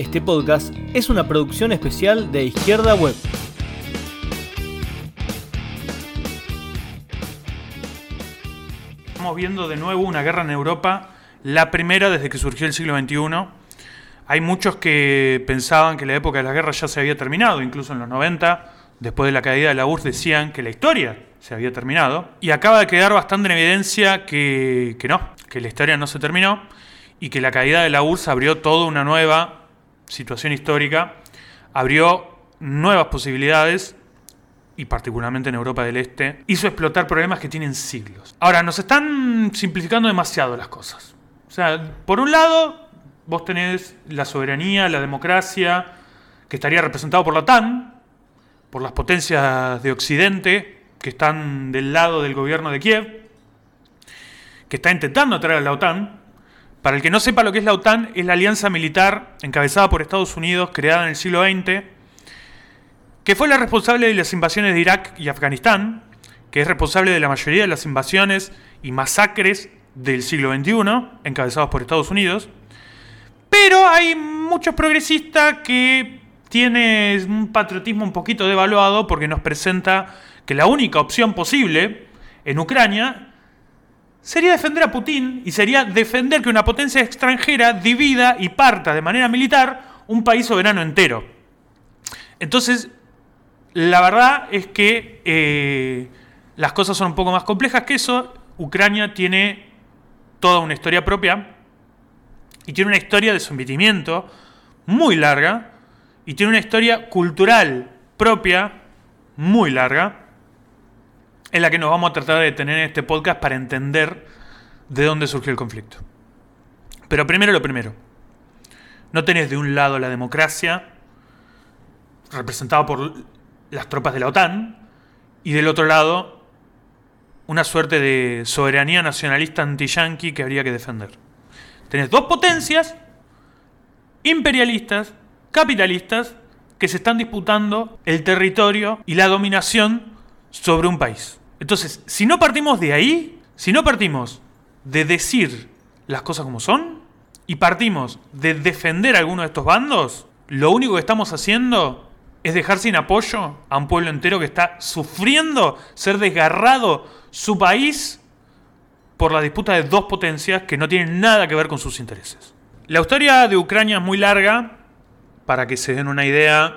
Este podcast es una producción especial de Izquierda Web. Estamos viendo de nuevo una guerra en Europa, la primera desde que surgió el siglo XXI. Hay muchos que pensaban que la época de la guerra ya se había terminado, incluso en los 90, después de la caída de la URSS decían que la historia se había terminado. Y acaba de quedar bastante en evidencia que, que no, que la historia no se terminó y que la caída de la URSS abrió toda una nueva situación histórica, abrió nuevas posibilidades y particularmente en Europa del Este, hizo explotar problemas que tienen siglos. Ahora, nos están simplificando demasiado las cosas. O sea, por un lado, vos tenés la soberanía, la democracia, que estaría representado por la OTAN, por las potencias de Occidente, que están del lado del gobierno de Kiev, que está intentando atraer a la OTAN, para el que no sepa lo que es la OTAN, es la alianza militar encabezada por Estados Unidos, creada en el siglo XX, que fue la responsable de las invasiones de Irak y Afganistán, que es responsable de la mayoría de las invasiones y masacres del siglo XXI, encabezados por Estados Unidos. Pero hay muchos progresistas que tienen un patriotismo un poquito devaluado porque nos presenta que la única opción posible en Ucrania sería defender a Putin y sería defender que una potencia extranjera divida y parta de manera militar un país soberano entero. Entonces, la verdad es que eh, las cosas son un poco más complejas que eso. Ucrania tiene toda una historia propia y tiene una historia de sometimiento muy larga y tiene una historia cultural propia muy larga en la que nos vamos a tratar de detener en este podcast para entender de dónde surgió el conflicto. Pero primero lo primero. No tenés de un lado la democracia, representada por las tropas de la OTAN, y del otro lado una suerte de soberanía nacionalista anti-yanqui que habría que defender. Tenés dos potencias imperialistas, capitalistas, que se están disputando el territorio y la dominación sobre un país. Entonces, si no partimos de ahí, si no partimos de decir las cosas como son y partimos de defender a alguno de estos bandos, lo único que estamos haciendo es dejar sin apoyo a un pueblo entero que está sufriendo ser desgarrado su país por la disputa de dos potencias que no tienen nada que ver con sus intereses. La historia de Ucrania es muy larga, para que se den una idea,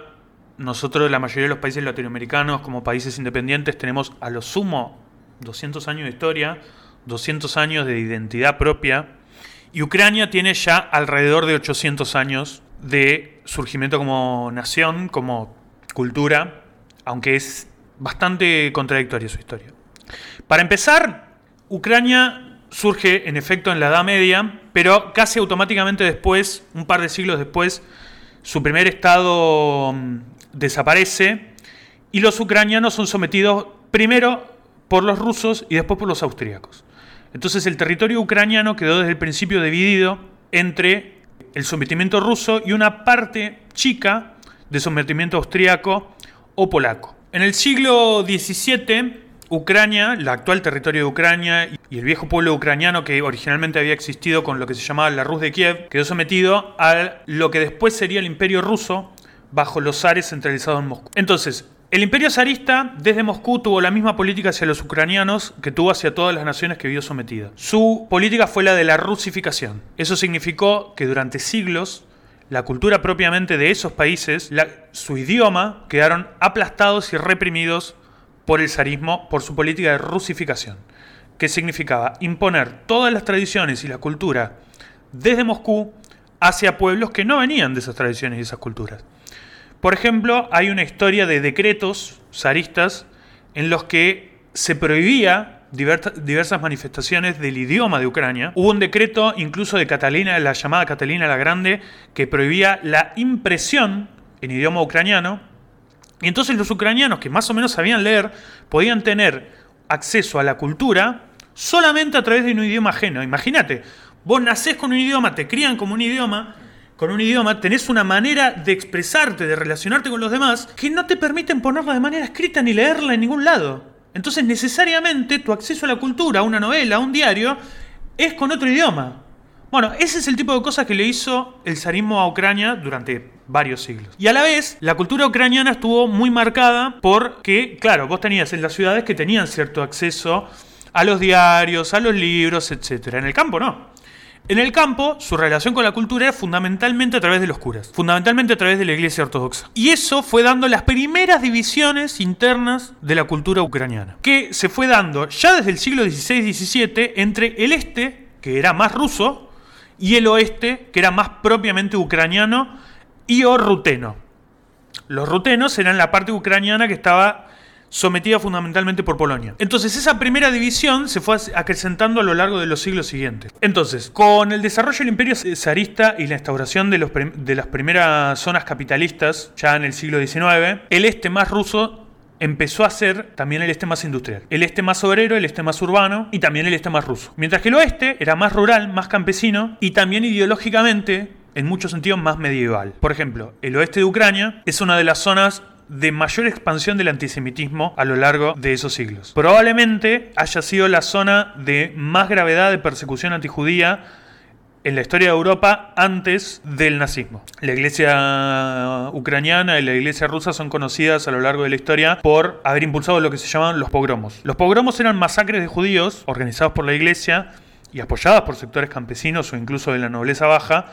nosotros, la mayoría de los países latinoamericanos, como países independientes, tenemos a lo sumo 200 años de historia, 200 años de identidad propia, y Ucrania tiene ya alrededor de 800 años de surgimiento como nación, como cultura, aunque es bastante contradictoria su historia. Para empezar, Ucrania surge en efecto en la Edad Media, pero casi automáticamente después, un par de siglos después, su primer estado desaparece y los ucranianos son sometidos primero por los rusos y después por los austríacos. Entonces el territorio ucraniano quedó desde el principio dividido entre el sometimiento ruso y una parte chica de sometimiento austríaco o polaco. En el siglo XVII, Ucrania, el actual territorio de Ucrania y el viejo pueblo ucraniano que originalmente había existido con lo que se llamaba la Rus de Kiev, quedó sometido a lo que después sería el imperio ruso, bajo los zares centralizados en Moscú. Entonces, el imperio zarista desde Moscú tuvo la misma política hacia los ucranianos que tuvo hacia todas las naciones que vio sometidas. Su política fue la de la rusificación. Eso significó que durante siglos la cultura propiamente de esos países, su idioma, quedaron aplastados y reprimidos por el zarismo por su política de rusificación, que significaba imponer todas las tradiciones y la cultura desde Moscú hacia pueblos que no venían de esas tradiciones y esas culturas. Por ejemplo, hay una historia de decretos zaristas en los que se prohibía diversas manifestaciones del idioma de Ucrania. Hubo un decreto incluso de Catalina, la llamada Catalina la Grande, que prohibía la impresión en idioma ucraniano. Y entonces los ucranianos que más o menos sabían leer podían tener acceso a la cultura solamente a través de un idioma ajeno. Imagínate, vos nacés con un idioma, te crían como un idioma, con un idioma tenés una manera de expresarte, de relacionarte con los demás, que no te permiten ponerla de manera escrita ni leerla en ningún lado. Entonces necesariamente tu acceso a la cultura, a una novela, a un diario, es con otro idioma. Bueno, ese es el tipo de cosas que le hizo el zarismo a Ucrania durante varios siglos. Y a la vez, la cultura ucraniana estuvo muy marcada porque, claro, vos tenías en las ciudades que tenían cierto acceso a los diarios, a los libros, etc. En el campo no. En el campo, su relación con la cultura era fundamentalmente a través de los curas, fundamentalmente a través de la iglesia ortodoxa. Y eso fue dando las primeras divisiones internas de la cultura ucraniana, que se fue dando ya desde el siglo XVI-XVII entre el este, que era más ruso, y el oeste, que era más propiamente ucraniano y o ruteno. Los rutenos eran la parte ucraniana que estaba sometida fundamentalmente por Polonia. Entonces esa primera división se fue acrecentando a lo largo de los siglos siguientes. Entonces, con el desarrollo del imperio zarista y la instauración de, los de las primeras zonas capitalistas, ya en el siglo XIX, el este más ruso empezó a ser también el este más industrial. El este más obrero, el este más urbano y también el este más ruso. Mientras que el oeste era más rural, más campesino y también ideológicamente, en muchos sentidos, más medieval. Por ejemplo, el oeste de Ucrania es una de las zonas de mayor expansión del antisemitismo a lo largo de esos siglos. Probablemente haya sido la zona de más gravedad de persecución antijudía en la historia de Europa antes del nazismo. La iglesia ucraniana y la iglesia rusa son conocidas a lo largo de la historia por haber impulsado lo que se llaman los pogromos. Los pogromos eran masacres de judíos organizados por la iglesia y apoyadas por sectores campesinos o incluso de la nobleza baja,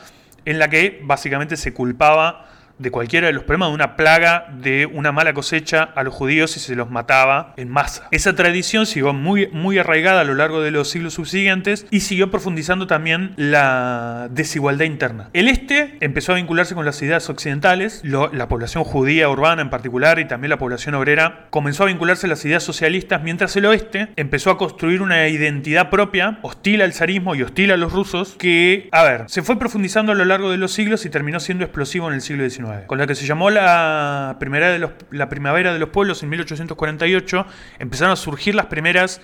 en la que básicamente se culpaba de cualquiera de los problemas de una plaga, de una mala cosecha a los judíos y se los mataba en masa. Esa tradición siguió muy, muy arraigada a lo largo de los siglos subsiguientes y siguió profundizando también la desigualdad interna. El este empezó a vincularse con las ideas occidentales, la población judía urbana en particular y también la población obrera comenzó a vincularse a las ideas socialistas, mientras el oeste empezó a construir una identidad propia, hostil al zarismo y hostil a los rusos, que, a ver, se fue profundizando a lo largo de los siglos y terminó siendo explosivo en el siglo XIX con la que se llamó la, primera de la Primavera de los Pueblos en 1848, empezaron a surgir las primeras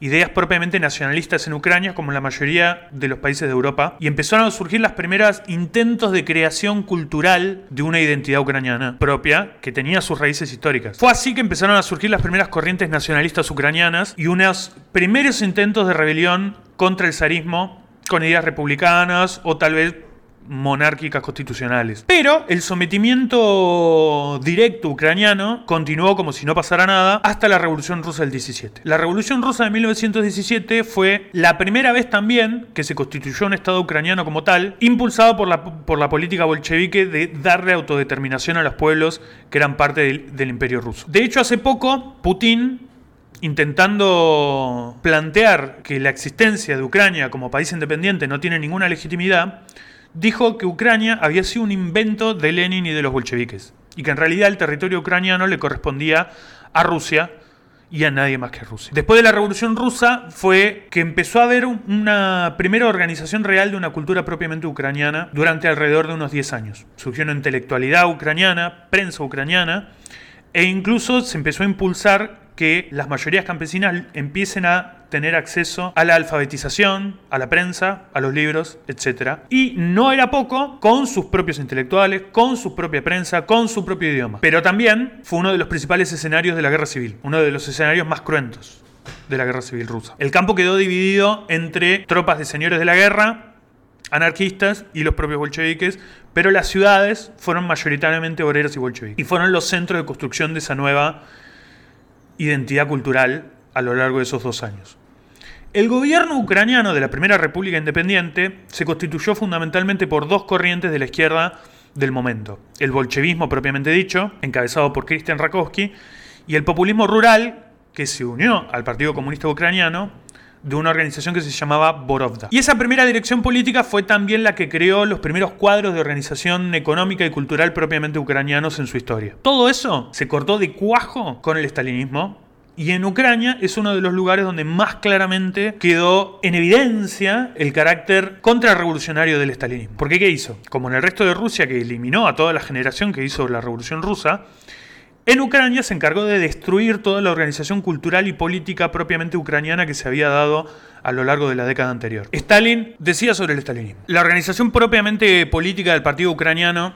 ideas propiamente nacionalistas en Ucrania, como en la mayoría de los países de Europa, y empezaron a surgir las primeras intentos de creación cultural de una identidad ucraniana propia que tenía sus raíces históricas. Fue así que empezaron a surgir las primeras corrientes nacionalistas ucranianas y unos primeros intentos de rebelión contra el zarismo con ideas republicanas o tal vez monárquicas constitucionales. Pero el sometimiento directo ucraniano continuó como si no pasara nada hasta la Revolución Rusa del 17. La Revolución Rusa de 1917 fue la primera vez también que se constituyó un Estado ucraniano como tal, impulsado por la, por la política bolchevique de darle autodeterminación a los pueblos que eran parte del, del imperio ruso. De hecho, hace poco, Putin intentando plantear que la existencia de Ucrania como país independiente no tiene ninguna legitimidad, dijo que Ucrania había sido un invento de Lenin y de los bolcheviques, y que en realidad el territorio ucraniano le correspondía a Rusia y a nadie más que a Rusia. Después de la Revolución Rusa fue que empezó a haber una primera organización real de una cultura propiamente ucraniana durante alrededor de unos 10 años. Surgió una intelectualidad ucraniana, prensa ucraniana, e incluso se empezó a impulsar que las mayorías campesinas empiecen a tener acceso a la alfabetización, a la prensa, a los libros, etc. Y no era poco con sus propios intelectuales, con su propia prensa, con su propio idioma. Pero también fue uno de los principales escenarios de la guerra civil, uno de los escenarios más cruentos de la guerra civil rusa. El campo quedó dividido entre tropas de señores de la guerra, anarquistas y los propios bolcheviques, pero las ciudades fueron mayoritariamente obreras y bolcheviques. Y fueron los centros de construcción de esa nueva identidad cultural a lo largo de esos dos años. El gobierno ucraniano de la Primera República Independiente se constituyó fundamentalmente por dos corrientes de la izquierda del momento. El bolchevismo propiamente dicho, encabezado por Christian Rakowski, y el populismo rural, que se unió al Partido Comunista Ucraniano de una organización que se llamaba Borovda. Y esa primera dirección política fue también la que creó los primeros cuadros de organización económica y cultural propiamente ucranianos en su historia. Todo eso se cortó de cuajo con el estalinismo y en Ucrania es uno de los lugares donde más claramente quedó en evidencia el carácter contrarrevolucionario del estalinismo. Porque ¿qué hizo? Como en el resto de Rusia, que eliminó a toda la generación que hizo la revolución rusa, en Ucrania se encargó de destruir toda la organización cultural y política propiamente ucraniana que se había dado a lo largo de la década anterior. Stalin decía sobre el estalinismo. La organización propiamente política del partido ucraniano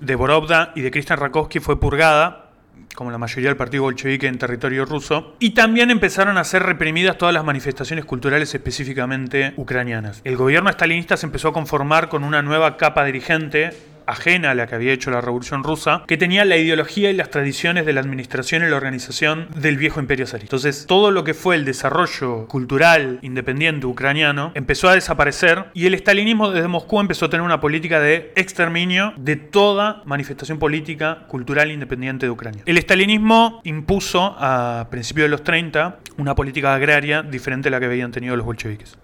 de Borovda y de Christian Rakowski fue purgada como la mayoría del partido bolchevique en territorio ruso, y también empezaron a ser reprimidas todas las manifestaciones culturales específicamente ucranianas. El gobierno estalinista se empezó a conformar con una nueva capa dirigente ajena a la que había hecho la Revolución Rusa, que tenía la ideología y las tradiciones de la administración y la organización del viejo imperio zarista. Entonces, todo lo que fue el desarrollo cultural independiente ucraniano empezó a desaparecer y el estalinismo desde Moscú empezó a tener una política de exterminio de toda manifestación política cultural independiente de Ucrania. El estalinismo impuso a principios de los 30 una política agraria diferente a la que habían tenido los bolcheviques.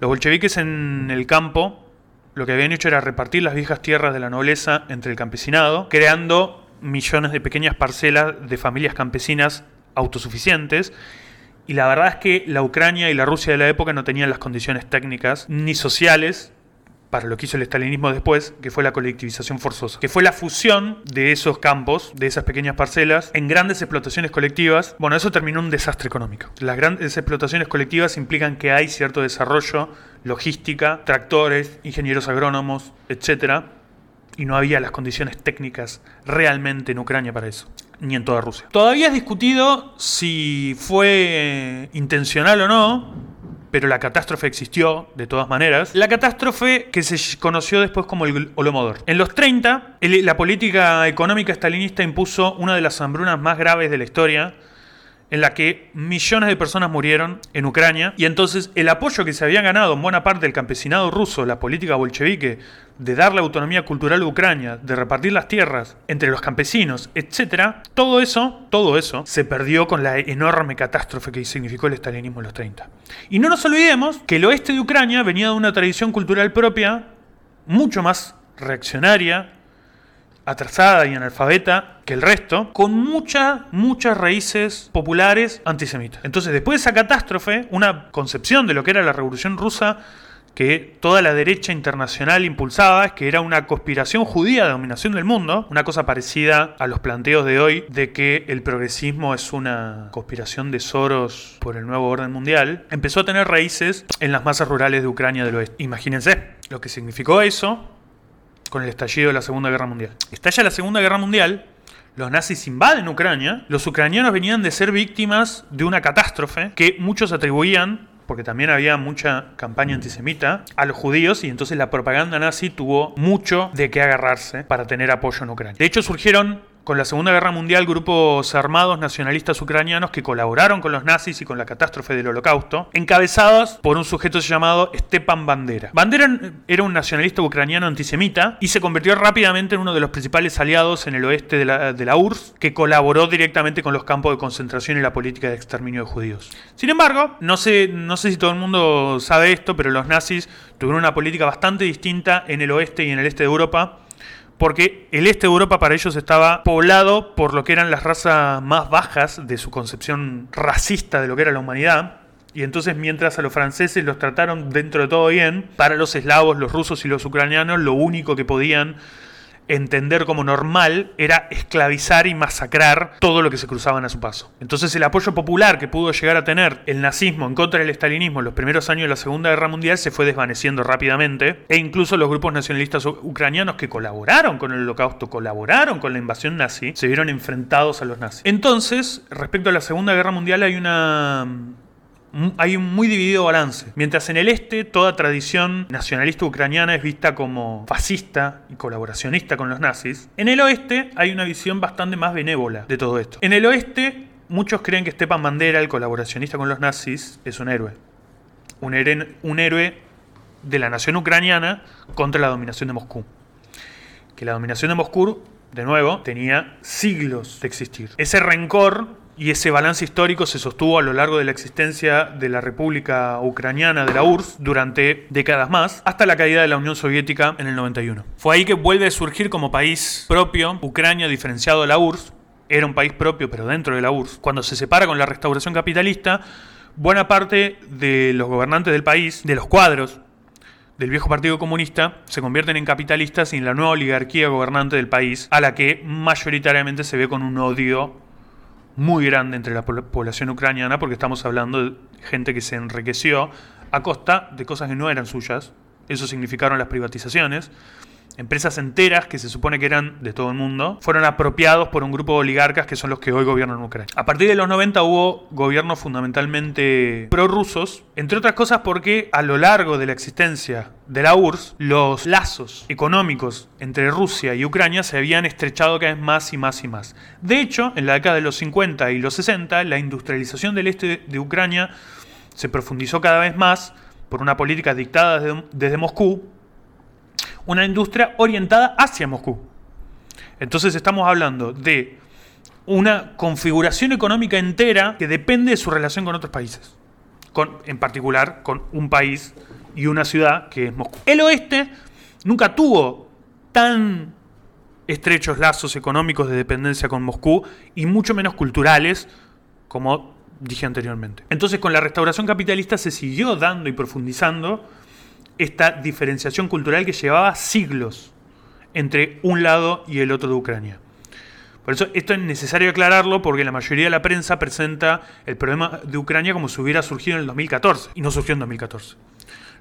Los bolcheviques en el campo lo que habían hecho era repartir las viejas tierras de la nobleza entre el campesinado, creando millones de pequeñas parcelas de familias campesinas autosuficientes. Y la verdad es que la Ucrania y la Rusia de la época no tenían las condiciones técnicas ni sociales para lo que hizo el estalinismo después, que fue la colectivización forzosa, que fue la fusión de esos campos, de esas pequeñas parcelas, en grandes explotaciones colectivas. Bueno, eso terminó un desastre económico. Las grandes explotaciones colectivas implican que hay cierto desarrollo, logística, tractores, ingenieros agrónomos, etc. Y no había las condiciones técnicas realmente en Ucrania para eso ni en toda Rusia. Todavía es discutido si fue intencional o no, pero la catástrofe existió de todas maneras. La catástrofe que se conoció después como el Holomodor. En los 30, la política económica estalinista impuso una de las hambrunas más graves de la historia, en la que millones de personas murieron en Ucrania, y entonces el apoyo que se había ganado en buena parte del campesinado ruso, la política bolchevique, de darle autonomía cultural a Ucrania, de repartir las tierras entre los campesinos, etc., todo eso, todo eso, se perdió con la enorme catástrofe que significó el estalinismo en los 30. Y no nos olvidemos que el oeste de Ucrania venía de una tradición cultural propia mucho más reaccionaria, atrasada y analfabeta que el resto, con muchas, muchas raíces populares antisemitas. Entonces, después de esa catástrofe, una concepción de lo que era la Revolución Rusa que toda la derecha internacional impulsaba, que era una conspiración judía de dominación del mundo, una cosa parecida a los planteos de hoy de que el progresismo es una conspiración de Soros por el nuevo orden mundial, empezó a tener raíces en las masas rurales de Ucrania del oeste. Imagínense lo que significó eso con el estallido de la Segunda Guerra Mundial. Estalla la Segunda Guerra Mundial, los nazis invaden Ucrania, los ucranianos venían de ser víctimas de una catástrofe que muchos atribuían porque también había mucha campaña antisemita, a los judíos y entonces la propaganda nazi tuvo mucho de qué agarrarse para tener apoyo en Ucrania. De hecho surgieron con la Segunda Guerra Mundial grupos armados nacionalistas ucranianos que colaboraron con los nazis y con la catástrofe del Holocausto, encabezados por un sujeto llamado Stepan Bandera. Bandera era un nacionalista ucraniano antisemita y se convirtió rápidamente en uno de los principales aliados en el oeste de la, URSS, que colaboró directamente con los campos de concentración y la política de exterminio de judíos. Sin embargo, no sé, no sé si todo el mundo sabe esto, pero los nazis tuvieron una política bastante distinta en el oeste y en el este de Europa porque el este de Europa para ellos estaba poblado por lo que eran las razas más bajas de su concepción racista de lo que era la humanidad. Y entonces mientras a los franceses los trataron dentro de todo bien, para los eslavos, los rusos y los ucranianos lo único que podían entender como normal era esclavizar y masacrar todo lo que se cruzaban a su paso. Entonces el apoyo popular que pudo llegar a tener el nazismo en contra del estalinismo en los primeros años de la Segunda Guerra Mundial se fue desvaneciendo rápidamente e incluso los grupos nacionalistas ucranianos que colaboraron con el holocausto, colaboraron con la invasión nazi, se vieron enfrentados a los nazis. Entonces, respecto a la Segunda Guerra Mundial hay una hay un muy dividido balance. Mientras en el este toda tradición nacionalista ucraniana es vista como fascista y colaboracionista con los nazis, en el oeste hay una visión bastante más benévola de todo esto. En el oeste muchos creen que Stepan Bandera, el colaboracionista con los nazis, es un héroe. Un, un héroe de la nación ucraniana contra la dominación de Moscú. Que la dominación de Moscú, de nuevo, tenía siglos de existir. Ese rencor y ese balance histórico se sostuvo a lo largo de la existencia de la República Ucraniana de la URSS durante décadas más, hasta la caída de la Unión Soviética en el 91. Fue ahí que vuelve a surgir como país propio Ucrania diferenciado de la URSS, era un país propio pero dentro de la URSS. Cuando se separa con la restauración capitalista, buena parte de los gobernantes del país, de los cuadros del viejo Partido Comunista se convierten en capitalistas y en la nueva oligarquía gobernante del país, a la que mayoritariamente se ve con un odio muy grande entre la población ucraniana, porque estamos hablando de gente que se enriqueció a costa de cosas que no eran suyas. Eso significaron las privatizaciones. Empresas enteras que se supone que eran de todo el mundo, fueron apropiados por un grupo de oligarcas que son los que hoy gobiernan Ucrania. A partir de los 90 hubo gobiernos fundamentalmente prorrusos, entre otras cosas porque a lo largo de la existencia de la URSS, los lazos económicos entre Rusia y Ucrania se habían estrechado cada vez más y más y más. De hecho, en la década de los 50 y los 60, la industrialización del este de Ucrania se profundizó cada vez más por una política dictada desde, desde Moscú una industria orientada hacia Moscú. Entonces estamos hablando de una configuración económica entera que depende de su relación con otros países, con, en particular con un país y una ciudad que es Moscú. El oeste nunca tuvo tan estrechos lazos económicos de dependencia con Moscú y mucho menos culturales como dije anteriormente. Entonces con la restauración capitalista se siguió dando y profundizando esta diferenciación cultural que llevaba siglos entre un lado y el otro de Ucrania. Por eso esto es necesario aclararlo porque la mayoría de la prensa presenta el problema de Ucrania como si hubiera surgido en el 2014 y no surgió en 2014.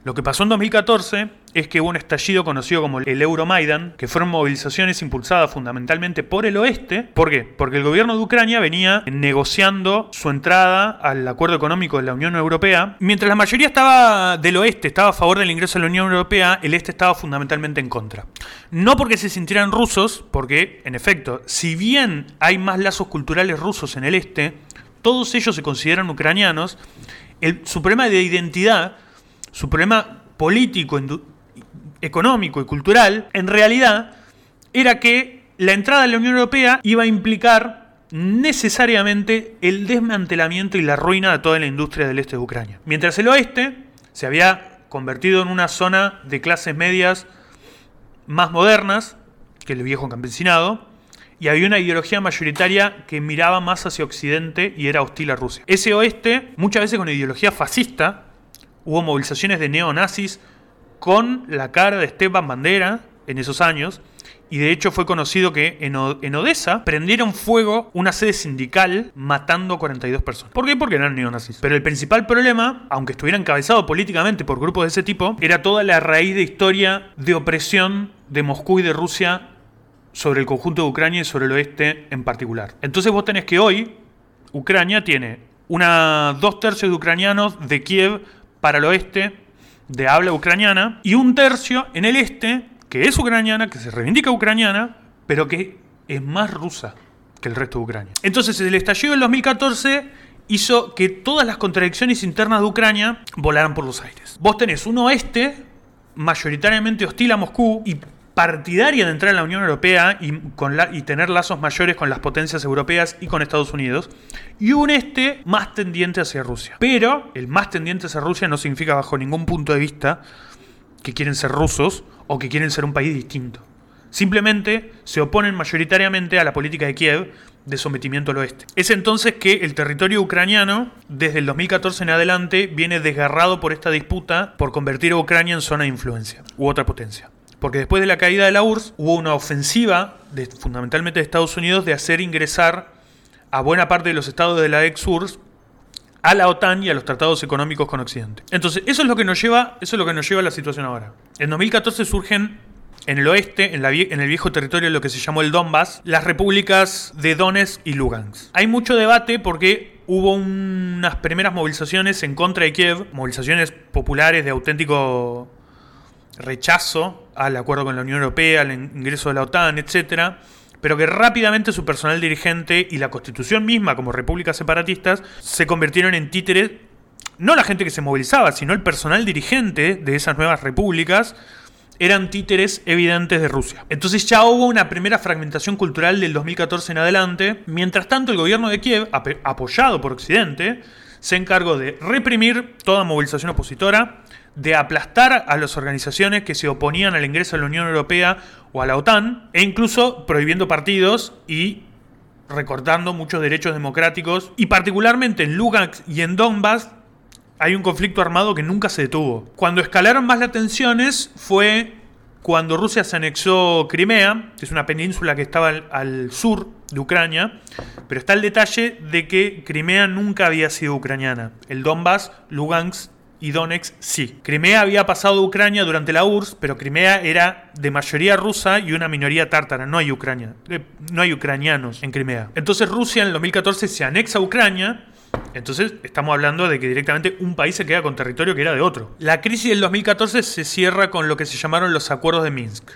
Lo que pasó en 2014 es que hubo un estallido conocido como el Euromaidan, que fueron movilizaciones impulsadas fundamentalmente por el oeste. ¿Por qué? Porque el gobierno de Ucrania venía negociando su entrada al acuerdo económico de la Unión Europea. Mientras la mayoría estaba del oeste, estaba a favor del ingreso a la Unión Europea, el este estaba fundamentalmente en contra. No porque se sintieran rusos, porque, en efecto, si bien hay más lazos culturales rusos en el este, todos ellos se consideran ucranianos, el, su problema de identidad su problema político, económico y cultural, en realidad era que la entrada a la Unión Europea iba a implicar necesariamente el desmantelamiento y la ruina de toda la industria del este de Ucrania. Mientras el oeste se había convertido en una zona de clases medias más modernas que el viejo campesinado, y había una ideología mayoritaria que miraba más hacia Occidente y era hostil a Rusia. Ese oeste, muchas veces con ideología fascista, Hubo movilizaciones de neonazis con la cara de Esteban Bandera en esos años. Y de hecho fue conocido que en, Odessa prendieron fuego una sede sindical matando 42 personas. ¿Por qué? Porque eran neonazis. Pero el principal problema, aunque estuviera encabezado políticamente por grupos de ese tipo, era toda la raíz de historia de opresión de Moscú y de Rusia sobre el conjunto de Ucrania y sobre el oeste en particular. Entonces vos tenés que hoy Ucrania tiene una dos tercios de ucranianos de Kiev para el oeste de habla ucraniana y un tercio en el este que es ucraniana, que se reivindica ucraniana, pero que es más rusa que el resto de Ucrania. Entonces el estallido del 2014 hizo que todas las contradicciones internas de Ucrania volaran por los aires. Vos tenés un oeste mayoritariamente hostil a Moscú y partidaria de entrar en la Unión Europea y, y tener lazos mayores con las potencias europeas y con Estados Unidos, y un este más tendiente hacia Rusia. Pero el más tendiente hacia Rusia no significa bajo ningún punto de vista que quieren ser rusos o que quieren ser un país distinto. Simplemente se oponen mayoritariamente a la política de Kiev de sometimiento al oeste. Es entonces que el territorio ucraniano, desde el 2014 en adelante, viene desgarrado por esta disputa por convertir a Ucrania en zona de influencia u otra potencia. Porque después de la caída de la URSS hubo una ofensiva, de, fundamentalmente de Estados Unidos, de hacer ingresar a buena parte de los estados de la ex-URSS a la OTAN y a los tratados económicos con Occidente. Entonces, eso es lo que nos lleva, eso es lo que nos lleva a la situación ahora. En 2014 surgen en el oeste, en, el viejo territorio, lo que se llamó el Donbass, las repúblicas de Donetsk y Lugansk. Hay mucho debate porque hubo unas primeras movilizaciones en contra de Kiev, movilizaciones populares de auténtico rechazo al acuerdo con la Unión Europea, al ingreso de la OTAN, etcétera, pero que rápidamente su personal dirigente y la constitución misma como repúblicas separatistas se convirtieron en títeres, no la gente que se movilizaba, sino el personal dirigente de esas nuevas repúblicas, eran títeres evidentes de Rusia. Entonces ya hubo una primera fragmentación cultural del 2014 en adelante. Mientras tanto, el gobierno de Kiev, apoyado por Occidente, se encargó de reprimir toda movilización opositora, de aplastar a las organizaciones que se oponían al ingreso a la Unión Europea o a la OTAN, e incluso prohibiendo partidos y recortando muchos derechos democráticos. Y particularmente en Lugansk y en Donbass hay un conflicto armado que nunca se detuvo. Cuando escalaron más las tensiones fue cuando Rusia se anexó Crimea, que es una península que estaba al, al, sur de Ucrania, pero está el detalle de que Crimea nunca había sido ucraniana. El Donbass, Lugansk y Donetsk sí. Crimea había pasado a Ucrania durante la URSS, pero Crimea era de mayoría rusa y una minoría tártara. No hay Ucrania, eh, no hay ucranianos en Crimea. Entonces Rusia en el 2014 se anexa a Ucrania entonces estamos hablando de que directamente un país se queda con territorio que era de otro. La crisis del 2014 se cierra con lo que se llamaron los acuerdos de Minsk.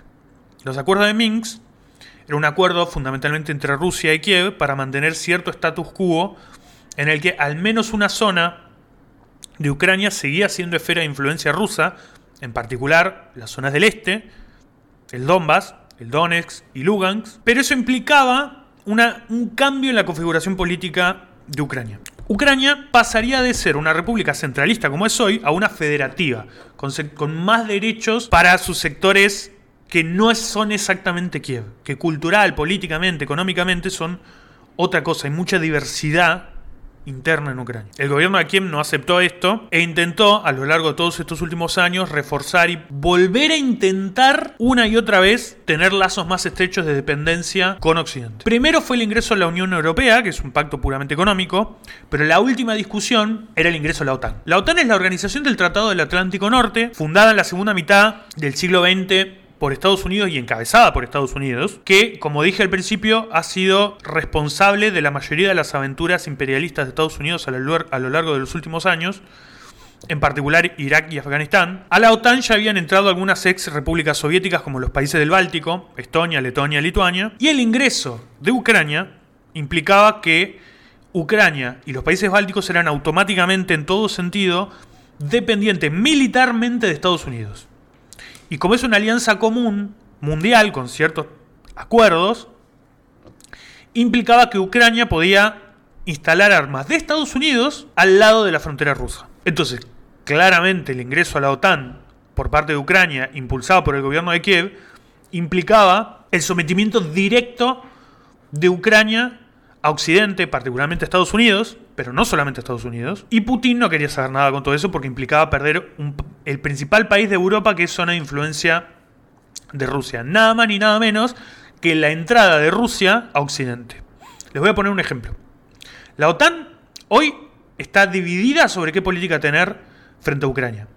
Los acuerdos de Minsk era un acuerdo fundamentalmente entre Rusia y Kiev para mantener cierto status quo en el que al menos una zona de Ucrania seguía siendo esfera de influencia rusa, en particular las zonas del este, el Donbass, el Donetsk y Lugansk, pero eso implicaba un cambio en la configuración política de Ucrania. Ucrania pasaría de ser una república centralista como es hoy a una federativa, con, con más derechos para sus sectores que no son exactamente Kiev, que cultural, políticamente, económicamente son otra cosa, hay mucha diversidad interna en Ucrania. El gobierno de Kiev no aceptó esto e intentó a lo largo de todos estos últimos años reforzar y volver a intentar una y otra vez tener lazos más estrechos de dependencia con Occidente. Primero fue el ingreso a la Unión Europea, que es un pacto puramente económico, pero la última discusión era el ingreso a la OTAN. La OTAN es la organización del Tratado del Atlántico Norte, fundada en la segunda mitad del siglo XX por Estados Unidos y encabezada por Estados Unidos, que, como dije al principio, ha sido responsable de la mayoría de las aventuras imperialistas de Estados Unidos a lo largo de los últimos años, en particular Irak y Afganistán. A la OTAN ya habían entrado algunas ex repúblicas soviéticas como los países del Báltico, Estonia, Letonia, Lituania, y el ingreso de Ucrania implicaba que Ucrania y los países bálticos eran automáticamente en todo sentido dependientes militarmente de Estados Unidos. Y como es una alianza común, mundial, con ciertos acuerdos, implicaba que Ucrania podía instalar armas de Estados Unidos al lado de la frontera rusa. Entonces, claramente el ingreso a la OTAN por parte de Ucrania, impulsado por el gobierno de Kiev, implicaba el sometimiento directo de Ucrania a Occidente, particularmente a Estados Unidos, pero no solamente Estados Unidos. Y Putin no quería saber nada con todo eso porque implicaba perder el principal país de Europa que es zona de influencia de Rusia. Nada más ni nada menos que la entrada de Rusia a Occidente. Les voy a poner un ejemplo. La OTAN hoy está dividida sobre qué política tener frente a Ucrania.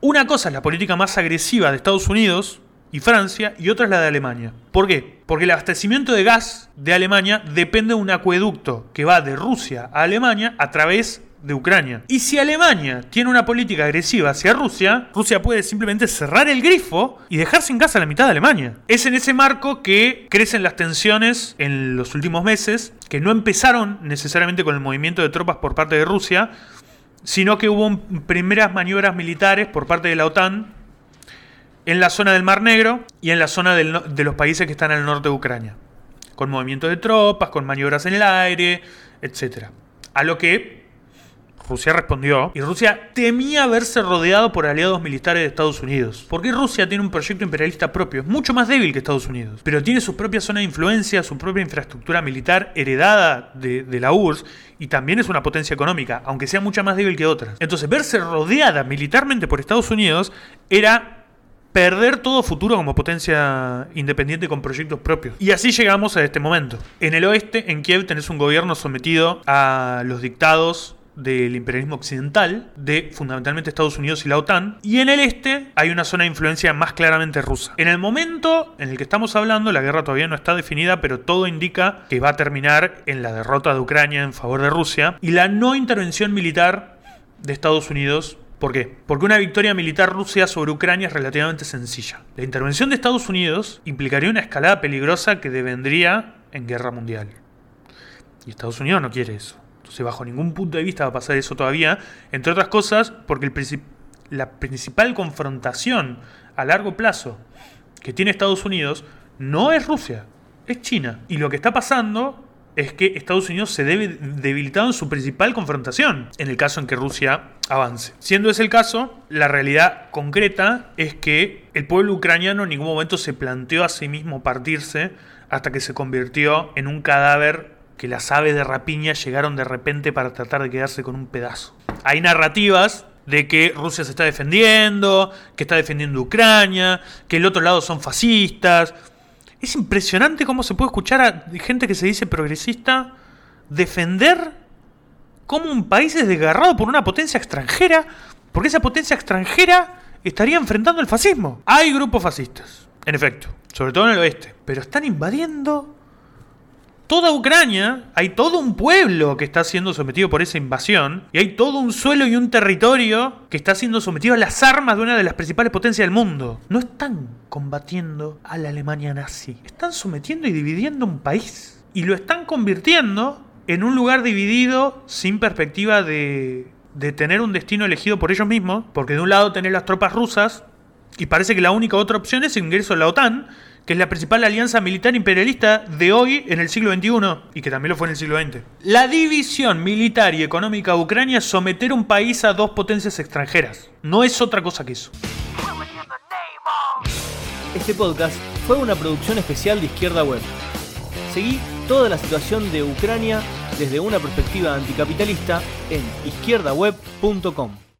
Una cosa es la política más agresiva de Estados Unidos, y Francia y otra es la de Alemania. ¿Por qué? Porque el abastecimiento de gas de Alemania depende de un acueducto que va de Rusia a Alemania a través de Ucrania. Y si Alemania tiene una política agresiva hacia Rusia, Rusia puede simplemente cerrar el grifo y dejar sin gas a la mitad de Alemania. Es en ese marco que crecen las tensiones en los últimos meses, que no empezaron necesariamente con el movimiento de tropas por parte de Rusia, sino que hubo primeras maniobras militares por parte de la OTAN en la zona del Mar Negro y en la zona de los países que están al norte de Ucrania, con movimientos de tropas, con maniobras en el aire, etc. A lo que Rusia respondió, y Rusia temía verse rodeado por aliados militares de Estados Unidos. Porque Rusia tiene un proyecto imperialista propio, es mucho más débil que Estados Unidos, pero tiene su propia zona de influencia, su propia infraestructura militar heredada de, de la URSS, y también es una potencia económica, aunque sea mucho más débil que otras. Entonces, verse rodeada militarmente por Estados Unidos era perder todo futuro como potencia independiente con proyectos propios. Y así llegamos a este momento. En el oeste, en Kiev, tenés un gobierno sometido a los dictados del imperialismo occidental, de fundamentalmente Estados Unidos y la OTAN, y en el este hay una zona de influencia más claramente rusa. En el momento en el que estamos hablando, la guerra todavía no está definida, pero todo indica que va a terminar en la derrota de Ucrania en favor de Rusia y la no intervención militar de Estados Unidos ¿Por qué? Porque una victoria militar rusa sobre Ucrania es relativamente sencilla. La intervención de Estados Unidos implicaría una escalada peligrosa que devendría en guerra mundial. Y Estados Unidos no quiere eso. Entonces, bajo ningún punto de vista va a pasar eso todavía, entre otras cosas porque la principal confrontación a largo plazo que tiene Estados Unidos no es Rusia, es China. Y lo que está pasando es que Estados Unidos se debe debilitado en su principal confrontación, en el caso en que Rusia avance. Siendo ese el caso, la realidad concreta es que el pueblo ucraniano en ningún momento se planteó a sí mismo partirse hasta que se convirtió en un cadáver que las aves de rapiña llegaron de repente para tratar de quedarse con un pedazo. Hay narrativas de que Rusia se está defendiendo, que está defendiendo Ucrania, que el otro lado son fascistas. Es impresionante cómo se puede escuchar a gente que se dice progresista defender cómo un país es desgarrado por una potencia extranjera Porque esa potencia extranjera estaría enfrentando el fascismo. Hay grupos fascistas, en efecto, sobre todo en el oeste, pero están invadiendo toda Ucrania, hay todo un pueblo que está siendo sometido por esa invasión, y hay todo un suelo y un territorio que está siendo sometido a las armas de una de las principales potencias del mundo. No están combatiendo a la Alemania nazi, están sometiendo y dividiendo un país. Y lo están convirtiendo en un lugar dividido sin perspectiva de, de tener un destino elegido por ellos mismos, porque de un lado tenés las tropas rusas, y parece que la única otra opción es el ingreso a la OTAN, que es la principal alianza militar imperialista de hoy en el siglo XXI y que también lo fue en el siglo XX. La división militar y económica de Ucrania es someter un país a dos potencias extranjeras. No es otra cosa que eso. Este podcast fue una producción especial de Izquierda Web. Seguí toda la situación de Ucrania desde una perspectiva anticapitalista en izquierdaweb.com.